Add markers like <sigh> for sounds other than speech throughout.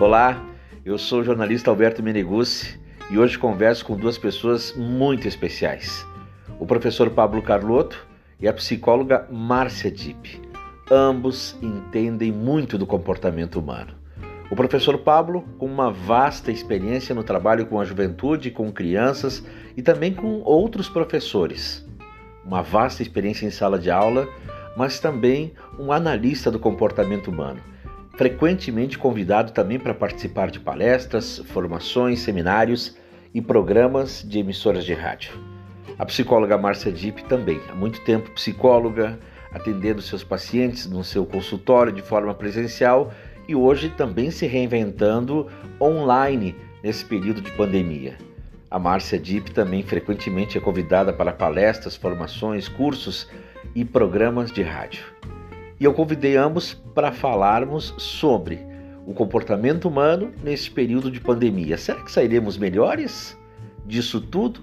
Olá, eu sou o jornalista Alberto Meneguzzi e hoje converso com duas pessoas muito especiais: o professor Pablo Carlotto e a psicóloga Márcia Dipp. Ambos entendem muito do comportamento humano. O professor Pablo, com uma vasta experiência no trabalho com a juventude, com crianças e também com outros professores. Uma vasta experiência em sala de aula, mas também um analista do comportamento humano frequentemente convidado também para participar de palestras, formações, seminários e programas de emissoras de rádio. A psicóloga Márcia Dipp também, há muito tempo psicóloga, atendendo seus pacientes no seu consultório de forma presencial e hoje também se reinventando online nesse período de pandemia. A Márcia Dipp também frequentemente é convidada para palestras, formações, cursos e programas de rádio e eu convidei ambos para falarmos sobre o comportamento humano nesse período de pandemia. Será que sairemos melhores disso tudo?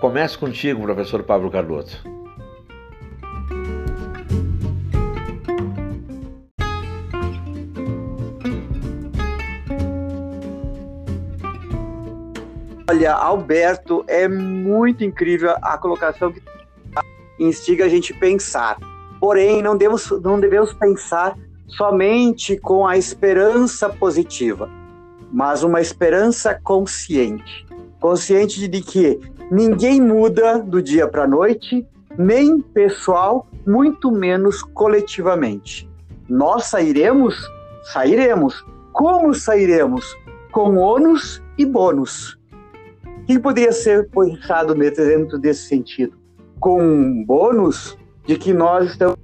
Começo contigo, professor Pablo Cardoso. Olha, Alberto, é muito incrível a colocação que instiga a gente pensar. Porém, não devemos, não devemos pensar somente com a esperança positiva, mas uma esperança consciente consciente de que ninguém muda do dia para a noite, nem pessoal, muito menos coletivamente. Nós sairemos? Sairemos. Como sairemos? Com ônus e bônus. O que poderia ser pensado dentro desse sentido? Com bônus de que nós estamos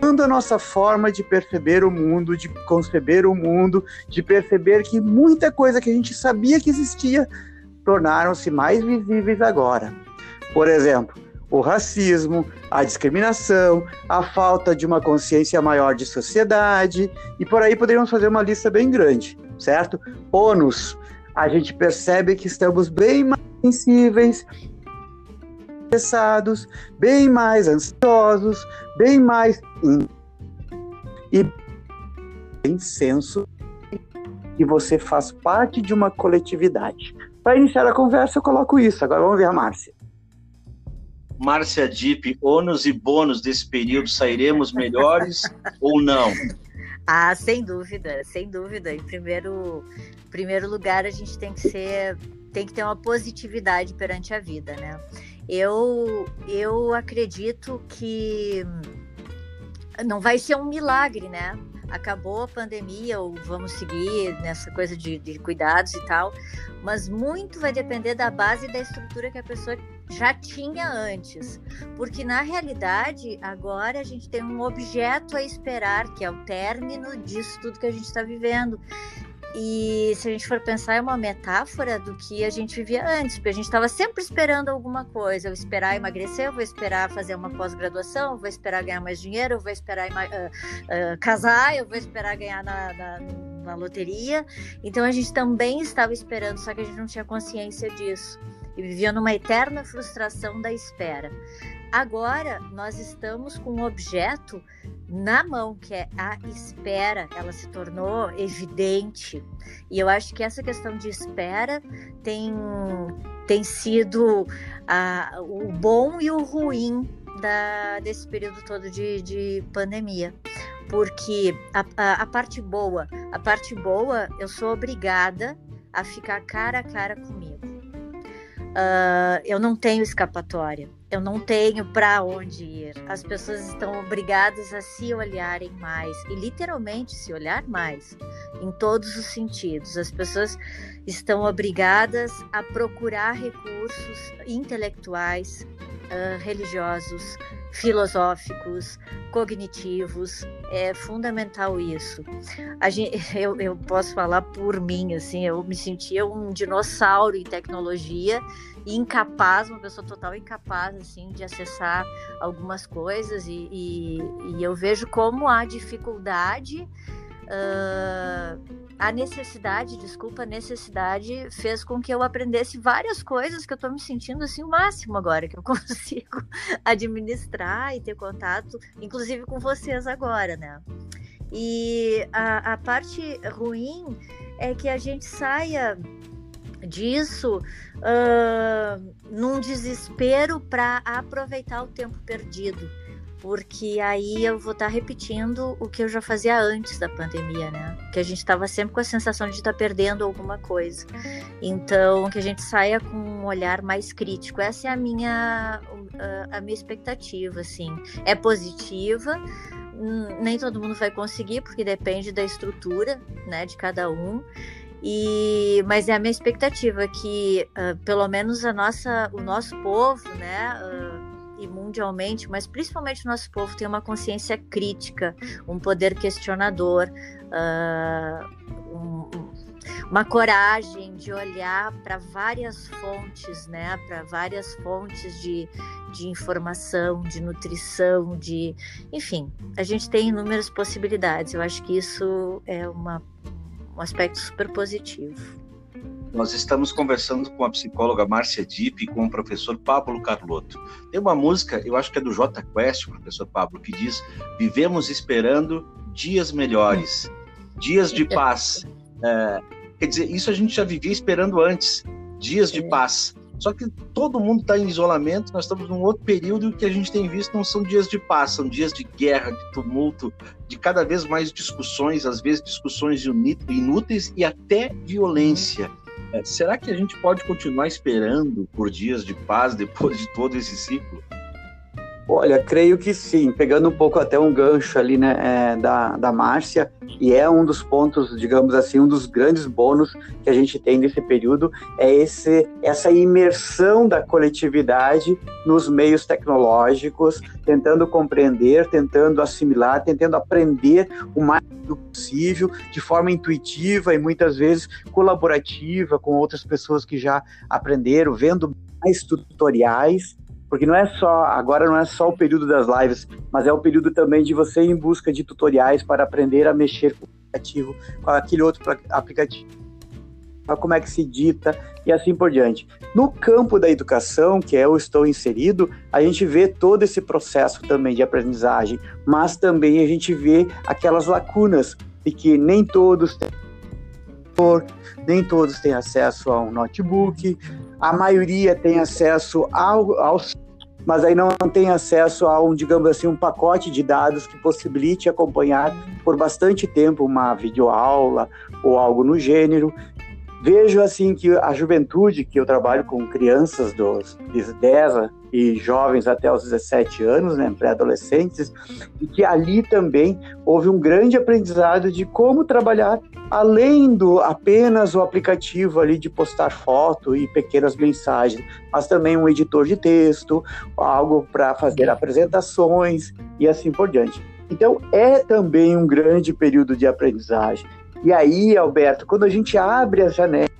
mudando a nossa forma de perceber o mundo, de conceber o mundo, de perceber que muita coisa que a gente sabia que existia tornaram-se mais visíveis agora. Por exemplo, o racismo, a discriminação, a falta de uma consciência maior de sociedade, e por aí poderíamos fazer uma lista bem grande, certo? ONUS, a gente percebe que estamos bem mais sensíveis estressados, bem mais ansiosos, bem mais e tem senso que você faz parte de uma coletividade. Para iniciar a conversa, eu coloco isso. Agora vamos ver a Márcia. Márcia Dip, ônus e bônus desse período, sairemos melhores <laughs> ou não? Ah, sem dúvida, sem dúvida. Em primeiro, primeiro lugar, a gente tem que ser, tem que ter uma positividade perante a vida, né? Eu, eu acredito que não vai ser um milagre, né? Acabou a pandemia, ou vamos seguir nessa coisa de, de cuidados e tal, mas muito vai depender da base e da estrutura que a pessoa já tinha antes. Porque na realidade, agora a gente tem um objeto a esperar, que é o término disso tudo que a gente está vivendo. E se a gente for pensar, é uma metáfora do que a gente vivia antes, porque a gente estava sempre esperando alguma coisa. Eu esperar emagrecer, eu vou esperar fazer uma pós-graduação, vou esperar ganhar mais dinheiro, eu vou esperar uh, uh, casar, eu vou esperar ganhar na, na, na loteria. Então a gente também estava esperando, só que a gente não tinha consciência disso. E vivia numa eterna frustração da espera. Agora nós estamos com um objeto na mão, que é a espera, ela se tornou evidente. E eu acho que essa questão de espera tem, tem sido a, o bom e o ruim da, desse período todo de, de pandemia. Porque a, a, a parte boa, a parte boa, eu sou obrigada a ficar cara a cara comigo. Uh, eu não tenho escapatória eu não tenho para onde ir. As pessoas estão obrigadas a se olharem mais e literalmente se olhar mais em todos os sentidos. As pessoas estão obrigadas a procurar recursos intelectuais, uh, religiosos, filosóficos, cognitivos. É fundamental isso. Gente, <laughs> eu, eu posso falar por mim, assim, eu me sentia um dinossauro em tecnologia incapaz, uma pessoa total incapaz assim de acessar algumas coisas e, e, e eu vejo como a dificuldade uh, a necessidade, desculpa, a necessidade fez com que eu aprendesse várias coisas que eu estou me sentindo assim o máximo agora, que eu <laughs> consigo administrar e ter contato, inclusive com vocês agora, né? E a, a parte ruim é que a gente saia disso uh, num desespero para aproveitar o tempo perdido porque aí eu vou estar tá repetindo o que eu já fazia antes da pandemia, né? Que a gente estava sempre com a sensação de estar tá perdendo alguma coisa. Então, que a gente saia com um olhar mais crítico. Essa é a minha, a minha expectativa, assim. É positiva, hum, nem todo mundo vai conseguir, porque depende da estrutura, né, de cada um. E, mas é a minha expectativa que, uh, pelo menos a nossa, o nosso povo, né, uh, e mundialmente, mas principalmente o nosso povo tem uma consciência crítica, um poder questionador, uh, um, uma coragem de olhar para várias fontes, né? Para várias fontes de, de informação, de nutrição, de. Enfim, a gente tem inúmeras possibilidades. Eu acho que isso é uma, um aspecto super positivo. Nós estamos conversando com a psicóloga Márcia Dipp e com o professor Pablo Carlotto. Tem uma música, eu acho que é do J Quest, professor Pablo, que diz: Vivemos esperando dias melhores, dias de paz. <laughs> É, quer dizer, isso a gente já vivia esperando antes, dias de é. paz. Só que todo mundo está em isolamento, nós estamos num outro período e o que a gente tem visto não são dias de paz, são dias de guerra, de tumulto, de cada vez mais discussões, às vezes discussões inúteis e até violência. É, será que a gente pode continuar esperando por dias de paz depois de todo esse ciclo? Olha, creio que sim, pegando um pouco até um gancho ali, né, é, da, da Márcia, e é um dos pontos, digamos assim, um dos grandes bônus que a gente tem nesse período, é esse, essa imersão da coletividade nos meios tecnológicos, tentando compreender, tentando assimilar, tentando aprender o mais possível, de forma intuitiva e muitas vezes colaborativa com outras pessoas que já aprenderam, vendo mais tutoriais, porque não é só, agora não é só o período das lives, mas é o período também de você ir em busca de tutoriais para aprender a mexer com o aplicativo, com aquele outro aplicativo, como é que se dita e assim por diante. No campo da educação, que eu estou inserido, a gente vê todo esse processo também de aprendizagem, mas também a gente vê aquelas lacunas de que nem todos têm nem todos têm acesso a um notebook, a maioria tem acesso ao, aos mas aí não tem acesso a um, digamos assim, um pacote de dados que possibilite acompanhar por bastante tempo uma videoaula ou algo no gênero. Vejo assim que a juventude, que eu trabalho com crianças dos 10 e jovens até os 17 anos, né, pré-adolescentes, e que ali também houve um grande aprendizado de como trabalhar além do apenas o aplicativo ali de postar foto e pequenas mensagens, mas também um editor de texto, algo para fazer apresentações e assim por diante. Então é também um grande período de aprendizagem. E aí, Alberto, quando a gente abre as janelas,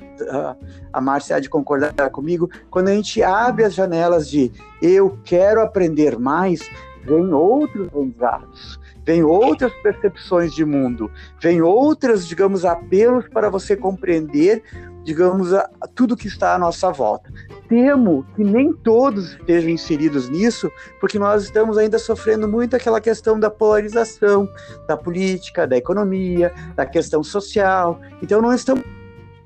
a Márcia há de concordar comigo, quando a gente abre as janelas de eu quero aprender mais, vem outros aprendizados, vem outras percepções de mundo, vem outras, digamos, apelos para você compreender, digamos, a, tudo que está à nossa volta. Temo que nem todos estejam inseridos nisso, porque nós estamos ainda sofrendo muito aquela questão da polarização, da política, da economia, da questão social. Então não estamos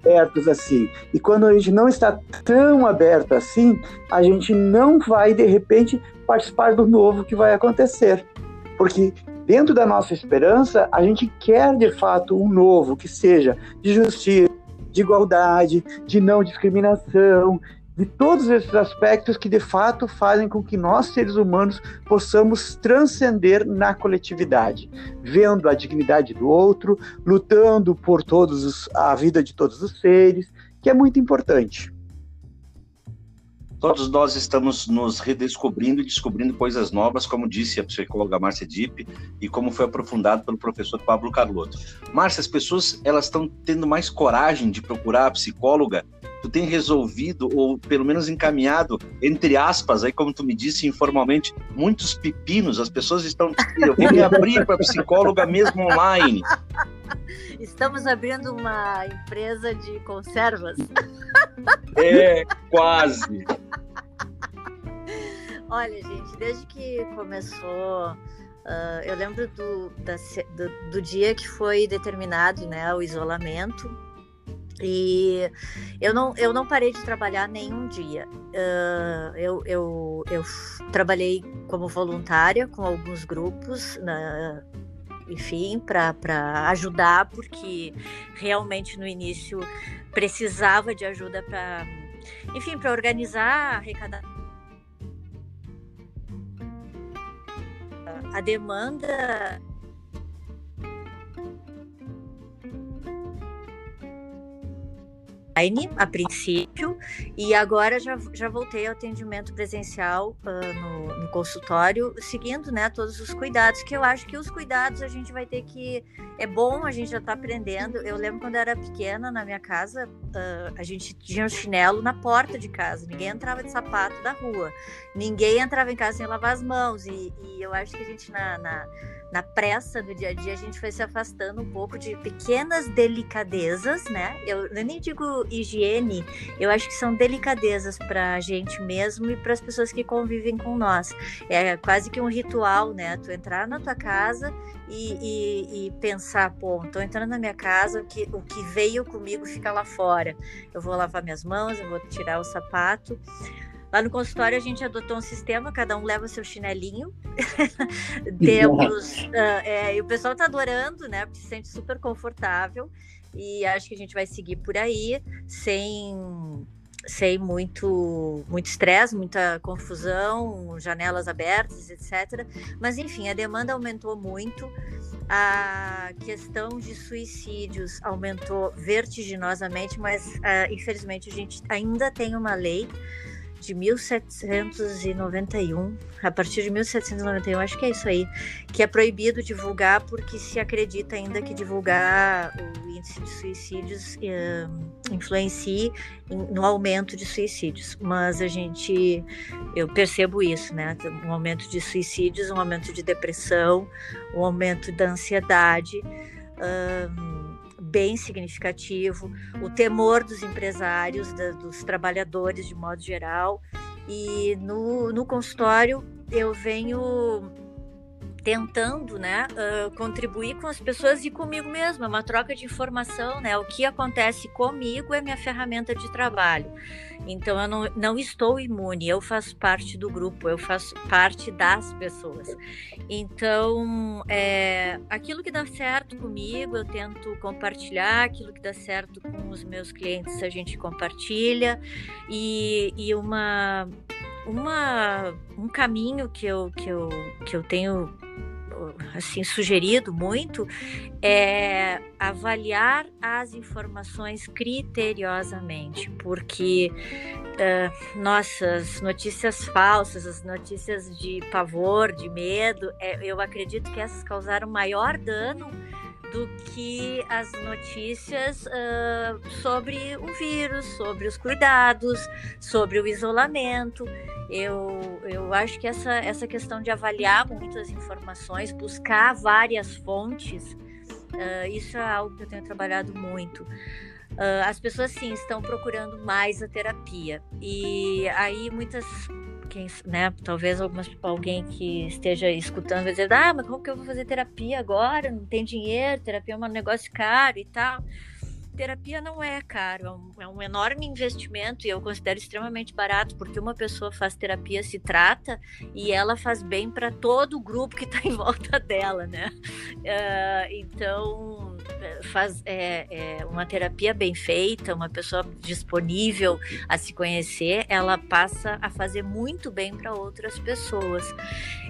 abertos assim. E quando a gente não está tão aberto assim, a gente não vai, de repente, participar do novo que vai acontecer. Porque dentro da nossa esperança, a gente quer de fato um novo que seja de justiça, de igualdade, de não discriminação, de todos esses aspectos que de fato fazem com que nós, seres humanos, possamos transcender na coletividade, vendo a dignidade do outro, lutando por todos os, a vida de todos os seres, que é muito importante. Todos nós estamos nos redescobrindo e descobrindo coisas novas, como disse a psicóloga Márcia Dipp e como foi aprofundado pelo professor Pablo Carlotto. Márcia, as pessoas elas estão tendo mais coragem de procurar a psicóloga tu tem resolvido, ou pelo menos encaminhado, entre aspas, aí como tu me disse informalmente, muitos pepinos, as pessoas estão, eu vou me abrir para psicóloga mesmo online. Estamos abrindo uma empresa de conservas. É, quase. Olha, gente, desde que começou, uh, eu lembro do, da, do, do, dia que foi determinado né, o isolamento. E eu não, eu não parei de trabalhar nenhum dia. Uh, eu, eu, eu trabalhei como voluntária com alguns grupos, na, enfim, para ajudar, porque realmente no início precisava de ajuda para, enfim, para organizar, arrecadar. A demanda online a princípio e agora já, já voltei ao atendimento presencial uh, no, no, consultório, seguindo né, todos os cuidados, que eu acho que os cuidados a gente vai ter que. É bom, a gente já está aprendendo. Eu lembro quando eu era pequena, na minha casa, uh, a gente tinha um chinelo na porta de casa, ninguém entrava de sapato da rua, ninguém entrava em casa sem lavar as mãos, e, e eu acho que a gente na, na na pressa do dia a dia, a gente foi se afastando um pouco de pequenas delicadezas, né? Eu, eu nem digo higiene, eu acho que são delicadezas para a gente mesmo e para as pessoas que convivem com nós. É quase que um ritual, né? Tu entrar na tua casa e, e, e pensar, pô, tô entrando na minha casa, o que, o que veio comigo fica lá fora. Eu vou lavar minhas mãos, eu vou tirar o sapato. Lá no consultório a gente adotou um sistema, cada um leva seu chinelinho. <laughs> Temos. Uh, é, e o pessoal está adorando, né? Porque se sente super confortável. E acho que a gente vai seguir por aí, sem sem muito muito estresse, muita confusão, janelas abertas, etc. Mas enfim, a demanda aumentou muito. A questão de suicídios aumentou vertiginosamente, mas uh, infelizmente a gente ainda tem uma lei de 1791, a partir de 1791, acho que é isso aí, que é proibido divulgar porque se acredita ainda que divulgar o índice de suicídios uh, influencie no aumento de suicídios. Mas a gente, eu percebo isso, né? Um aumento de suicídios, um aumento de depressão, um aumento da ansiedade. Uh, bem significativo, o temor dos empresários, da, dos trabalhadores de modo geral. E no, no consultório eu venho tentando né, uh, contribuir com as pessoas e comigo mesma, é uma troca de informação, né? O que acontece comigo é minha ferramenta de trabalho. Então eu não, não estou imune, eu faço parte do grupo, eu faço parte das pessoas. Então, é, aquilo que dá certo comigo, eu tento compartilhar, aquilo que dá certo com os meus clientes, a gente compartilha. E, e uma, uma, um caminho que eu, que eu, que eu tenho assim sugerido muito é avaliar as informações criteriosamente, porque uh, nossas notícias falsas, as notícias de pavor, de medo, é, eu acredito que essas causaram maior dano do que as notícias uh, sobre o vírus, sobre os cuidados, sobre o isolamento. Eu, eu acho que essa, essa questão de avaliar muitas informações, buscar várias fontes, uh, isso é algo que eu tenho trabalhado muito. Uh, as pessoas sim estão procurando mais a terapia e aí muitas quem, né, talvez algumas, alguém que esteja escutando vai dizer, ah, mas como que eu vou fazer terapia agora? Não tem dinheiro, terapia é um negócio caro e tal terapia não é caro, é um, é um, enorme investimento e eu considero extremamente barato, porque uma pessoa faz terapia, se trata e ela faz bem para todo o grupo que está em <laughs> volta dela, né? Uh, então, faz é, é, uma terapia bem feita, uma pessoa disponível a se conhecer, ela passa a fazer muito bem para outras pessoas.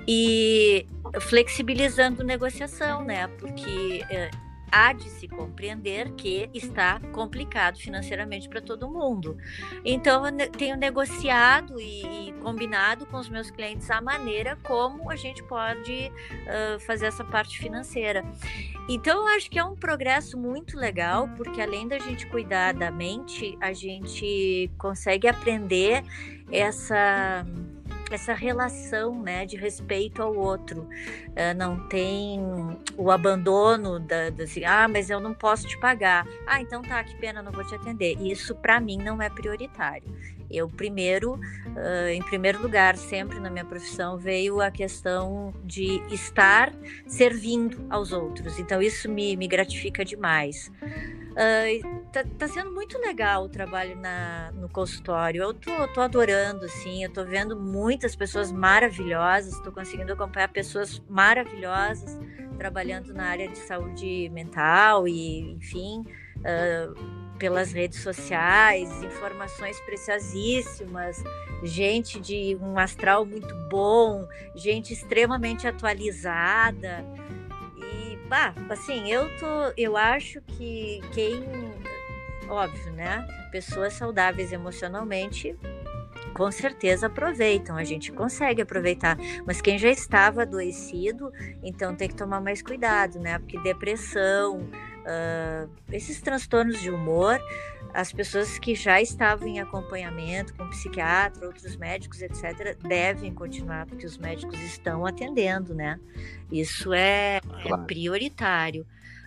E flexibilizando negociação, né? Porque é, há de se compreender que está complicado financeiramente para todo mundo. Então, eu tenho negociado e, e, combinado com os meus clientes a maneira como a gente pode uh, fazer essa parte financeira. Então, eu acho que é um progresso muito legal, porque além da gente cuidar da mente, a gente consegue aprender essa essa relação né, de respeito ao outro. Uh, não tem o abandono da, assim, ah, mas eu não posso te pagar. Ah, então tá, que pena, não vou te atender. Isso para mim não é prioritário. Eu primeiro, uh, em primeiro lugar, sempre na minha profissão veio a questão de estar servindo aos outros. Então isso me, me gratifica demais. Uh, tá, tá, sendo muito legal o trabalho na, no consultório. Eu tô, tô adorando, assim. Eu tô vendo muitas pessoas maravilhosas. Tô conseguindo acompanhar pessoas maravilhosas trabalhando na área de saúde mental e, enfim, uh, pelas redes sociais, informações preciosíssimas, gente de um astral muito bom, gente extremamente atualizada bah, assim, eu tô, eu acho que quem, óbvio, né? Pessoas saudáveis emocionalmente com certeza aproveitam, a gente consegue aproveitar, mas quem já estava adoecido, então tem que tomar mais cuidado, né? Porque depressão, uh, esses transtornos de humor, as pessoas que já estavam em acompanhamento com psiquiatra, outros médicos, etc., devem continuar, porque os médicos estão atendendo, né? Isso é, é claro. é prioritário.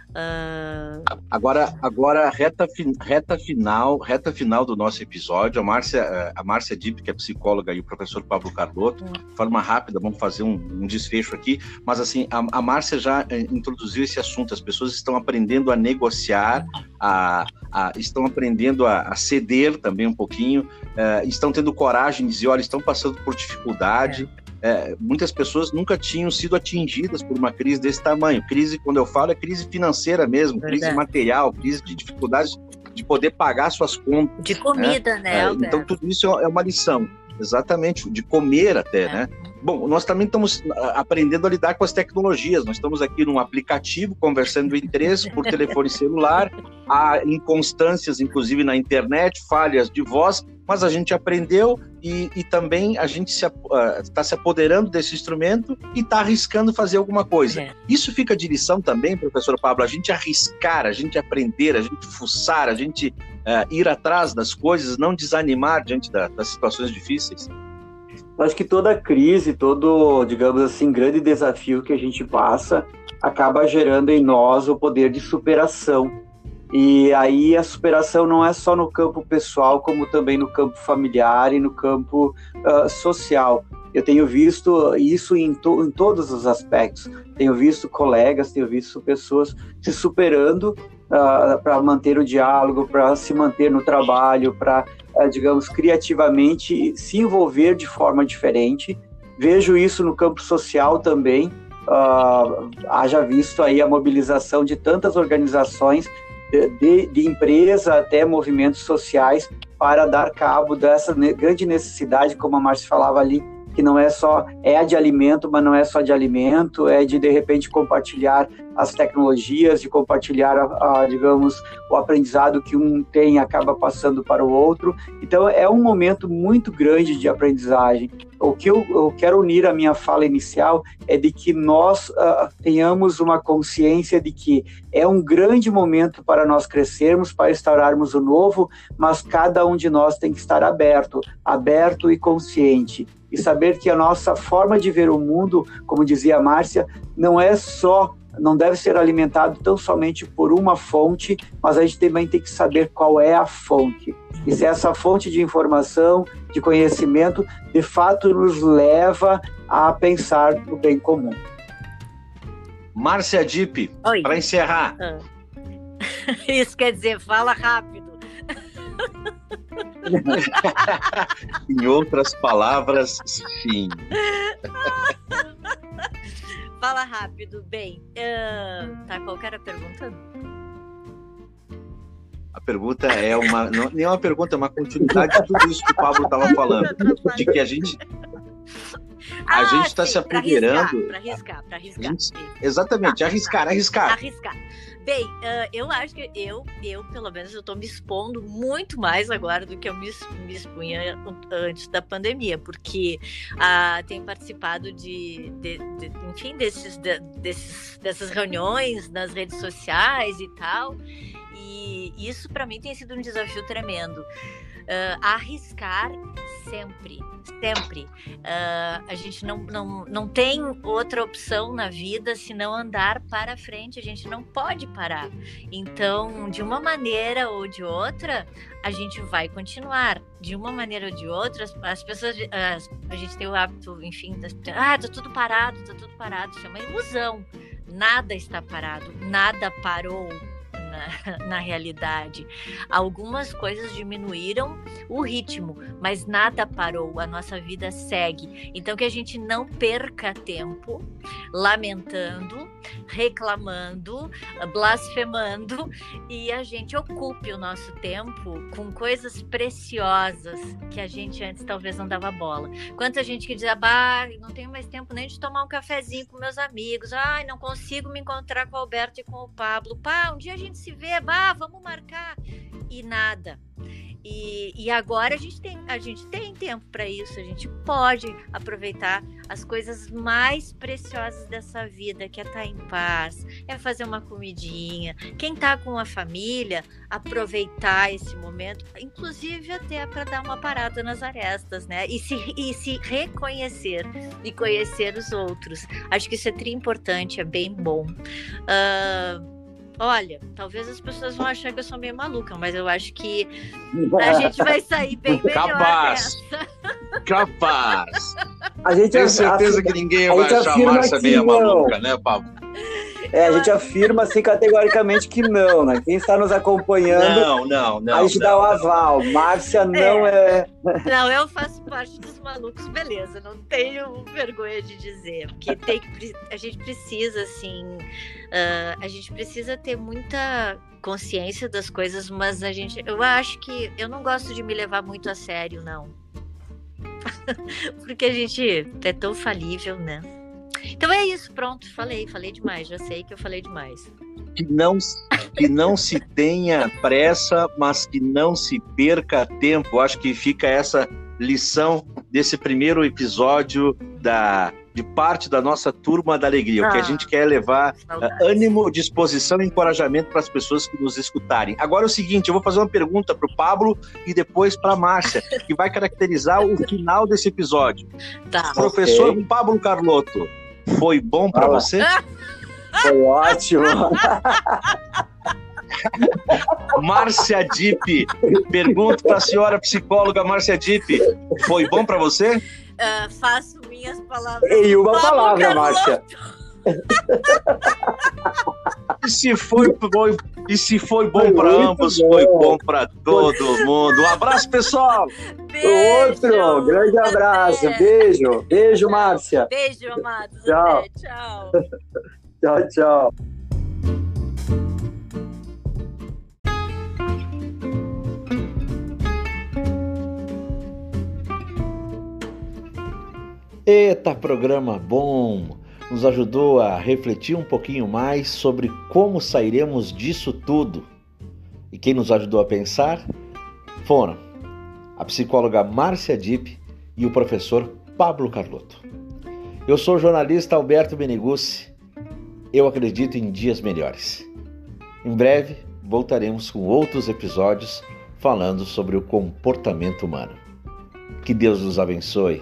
Uh... Agora, agora reta, reta final, reta final do nosso episódio. A Márcia, eh, a Márcia Dipp, que é psicóloga, e o professor Pablo Carlotto, hum. de forma rápida, vamos fazer um, um desfecho aqui. Mas assim, a, a Márcia já eh, introduziu esse assunto. As pessoas estão aprendendo a negociar, a, a estão aprendendo a, a, ceder também um pouquinho, uh, estão tendo coragem de dizer, olha, estão passando por dificuldade. É é, muitas pessoas nunca tinham sido atingidas por uma crise desse tamanho. Crise, quando eu falo, é crise financeira mesmo, Verdade. crise material, crise de dificuldades de poder pagar suas contas. De comida, né? né é, então, tudo isso é uma lição. Exatamente, de comer até, é. né? Bom, nós também estamos aprendendo a lidar com as tecnologias. Nós estamos aqui num aplicativo, conversando em três por telefone celular. Há inconstâncias, inclusive na internet, falhas de voz, mas a gente aprendeu e, e também a gente está se, uh, se, apoderando desse instrumento e está arriscando fazer alguma coisa. É. Isso fica de lição também, professor Pablo, a gente arriscar, a gente aprender, a gente fuçar, a gente uh, ir atrás das coisas, não desanimar diante da, das situações difíceis. Acho que toda crise, todo, digamos assim, grande desafio que a gente passa, acaba gerando em nós o poder de superação. E aí a superação não é só no campo pessoal, como também no campo familiar e no campo uh, social. Eu tenho visto isso em, to em todos os aspectos. Tenho visto colegas, tenho visto pessoas se superando uh, para manter o diálogo, para se manter no trabalho, para é, digamos, criativamente se envolver de forma diferente. Vejo isso no campo social também. Uh, haja visto aí a mobilização de tantas organizações, de, de, empresa até movimentos sociais, para dar cabo dessa grande necessidade, como a Márcia falava ali, que não é só é de alimento, mas não é só de alimento, é de de repente compartilhar as tecnologias, de compartilhar, a, a, digamos, o aprendizado que um tem acaba passando para o outro. Então é um momento muito grande de aprendizagem. O que eu, eu quero unir a minha fala inicial é de que nós uh, tenhamos uma consciência de que é um grande momento para nós crescermos, para instaurarmos o novo, mas cada um de nós tem que estar aberto, aberto e consciente e saber que a nossa forma de ver o mundo, como dizia a Márcia, não é só não deve ser alimentado tão somente por uma fonte, mas a gente também tem que saber qual é a fonte. E se essa fonte de informação, de conhecimento, de fato nos leva a pensar no bem comum. Márcia Dipp, para encerrar. Ah. <laughs> Isso quer dizer, fala rápido. <laughs> <laughs> em outras palavras, sim. Fala rápido. Bem, uh, tá, qual era a pergunta? A pergunta é uma. Não, nem é uma pergunta, é uma continuidade de tudo isso que o Pablo estava falando. De que a gente. A ah, gente está se apoderando. Para arriscar, para arriscar. Gente, exatamente, arriscar, arriscar. Arriscar. Bem, uh, eu acho que eu, eu, pelo menos, eu tô me expondo muito mais agora do que eu me, me expunha antes da pandemia, porque uh, tenho participado de, de, de enfim, desses, de, desses, dessas reuniões nas redes sociais e tal. E isso para mim tem sido um desafio tremendo. Uh, arriscar sempre, sempre. Uh, a gente não, não, não tem outra opção na vida senão andar para frente, a gente não pode parar. Então, de uma maneira ou de outra, a gente vai continuar. De uma maneira ou de outra, as pessoas. a gente tem o hábito, enfim, das, ah, tá tudo parado, tá tudo parado. Isso é uma ilusão. Nada está parado, nada parou na, <laughs> na realidade. Algumas coisas diminuíram o ritmo, mas nada parou, a nossa vida segue. Então que a gente não perca tempo lamentando, reclamando, blasfemando e a gente ocupe o nosso tempo com coisas preciosas que a gente antes talvez não dava bola. Quanta gente que dizia, bah, não tenho mais tempo nem de tomar um cafezinho com meus amigos, ai, não consigo me encontrar com o Alberto e com o Pablo. Pá, um dia a gente se vê, bah, vamos marcar. E nada. E, e agora a gente tem, a gente tem tempo para isso, a gente pode aproveitar as coisas mais preciosas dessa vida, que é estar tá em paz, é fazer uma comidinha. Quem está com a família, aproveitar esse momento, inclusive até para dar uma parada nas arestas, né? E se, e se reconhecer e conhecer os outros. Acho que isso é tri importante, é bem bom. Uh, Olha, talvez as pessoas vão achar que eu sou meio maluca, mas eu acho que <laughs> a gente vai sair bem melhor Capaz. Capaz. A gente Tenho certeza que ninguém vai achar a Márcia meio maluca, né, Pablo? É, a gente afirma assim categoricamente que não, né? Quem está nos acompanhando, não, não, não, a gente não. dá o aval. Márcia não é. é... Não, eu faço parte dos malucos, beleza. Não tenho vergonha de dizer, porque tem que, a gente precisa, assim, uh, a gente precisa ter muita consciência das coisas, mas a gente, eu acho que eu não gosto de me levar muito a sério, não. <laughs> porque a gente é tão falível, né? Então é isso, pronto, falei, falei demais, já sei que eu falei demais. Que não, que não se tenha pressa, mas que não se perca tempo. Acho que fica essa lição desse primeiro episódio da de parte da nossa turma da alegria. Ah, o que a ah, gente quer é levar uh, ânimo, disposição e encorajamento para as pessoas que nos escutarem. Agora é o seguinte, eu vou fazer uma pergunta para o Pablo e depois para a Márcia, que vai caracterizar o final desse episódio. Tá. Professor okay. Pablo Carlotto, foi bom para você? <laughs> Foi ótimo. <laughs> Márcia Dipp, pergunto para a senhora psicóloga Márcia Dipp, foi bom para você? Uh, faço minhas palavras. Em uma palavra, Márcia. e se foi bom, e se foi bom para ambos, bom. foi bom para todo mundo. Um abraço, pessoal. Beijo. Outro, grande abraço. Beijo. Beijo, Márcia. Beijo, amados. Tchau. Até, tchau. <laughs> tchau, tchau. Eita, programa bom! nos ajudou a refletir um pouquinho mais sobre como sairemos disso tudo. E quem nos ajudou a pensar foram a psicóloga Márcia Dipp e o professor Pablo Carlotto. Eu sou o jornalista Alberto Benegucci. Eu acredito em dias melhores. Em breve voltaremos com outros episódios falando sobre o comportamento humano. Que Deus nos abençoe